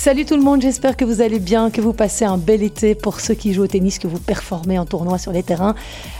Salut tout le monde, j'espère que vous allez bien, que vous passez un bel été pour ceux qui jouent au tennis, que vous performez en tournoi sur les terrains.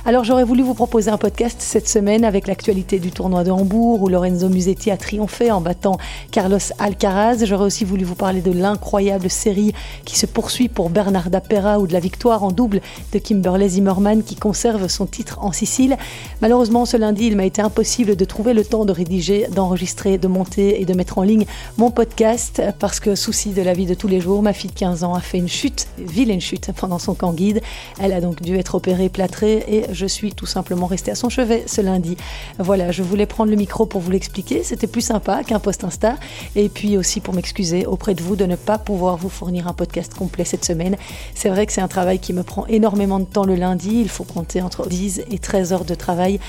Alors j'aurais voulu vous proposer un podcast cette semaine avec l'actualité du tournoi de Hambourg où Lorenzo Musetti a triomphé en battant Carlos Alcaraz. J'aurais aussi voulu vous parler de l'incroyable série qui se poursuit pour Bernarda Pera ou de la victoire en double de Kimberley Zimmerman qui conserve son titre en Sicile. Malheureusement ce lundi il m'a été impossible de trouver le temps de rédiger, d'enregistrer, de monter et de mettre en ligne mon podcast parce que souci de la vie de tous les jours, ma fille de 15 ans a fait une chute, vilaine chute pendant son camp guide. Elle a donc dû être opérée, plâtrée et je suis tout simplement restée à son chevet ce lundi. Voilà, je voulais prendre le micro pour vous l'expliquer. C'était plus sympa qu'un post Insta. Et puis aussi pour m'excuser auprès de vous de ne pas pouvoir vous fournir un podcast complet cette semaine. C'est vrai que c'est un travail qui me prend énormément de temps le lundi. Il faut compter entre 10 et 13 heures de travail.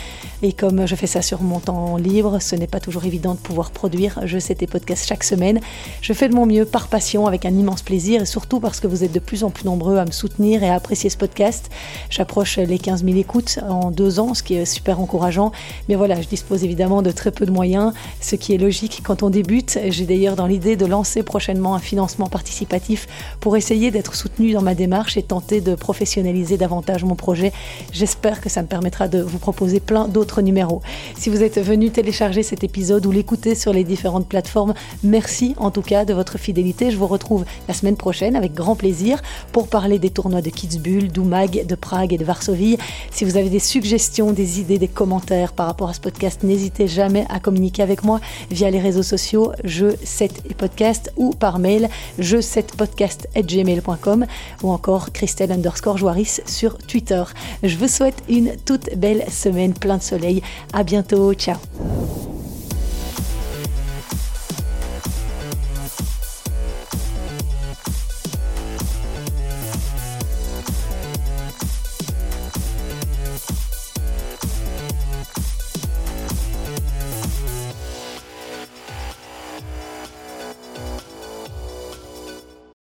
Et comme je fais ça sur mon temps libre, ce n'est pas toujours évident de pouvoir produire. Je sais tes podcasts chaque semaine. Je fais de mon mieux par passion, avec un immense plaisir et surtout parce que vous êtes de plus en plus nombreux à me soutenir et à apprécier ce podcast. J'approche les 15 000 écoutes en deux ans, ce qui est super encourageant. Mais voilà, je dispose évidemment de très peu de moyens, ce qui est logique quand on débute. J'ai d'ailleurs dans l'idée de lancer prochainement un financement participatif pour essayer d'être soutenu dans ma démarche et tenter de professionnaliser davantage mon projet. J'espère que ça me permettra de vous proposer plein d'autres numéros. Si vous êtes venu télécharger cet épisode ou l'écouter sur les différentes plateformes, merci en tout cas de votre fidélité. Je vous retrouve la semaine prochaine avec grand plaisir pour parler des tournois de Kitzbühel, d'Umag, de Prague et de Varsovie. Si vous avez des suggestions, des idées, des commentaires par rapport à ce podcast, n'hésitez jamais à communiquer avec moi via les réseaux sociaux je 7 et podcast ou par mail je 7 podcast@gmail.com ou encore Christelle underscore Joaris sur Twitter. Je vous souhaite une toute belle semaine plein de soleil. À bientôt. Ciao.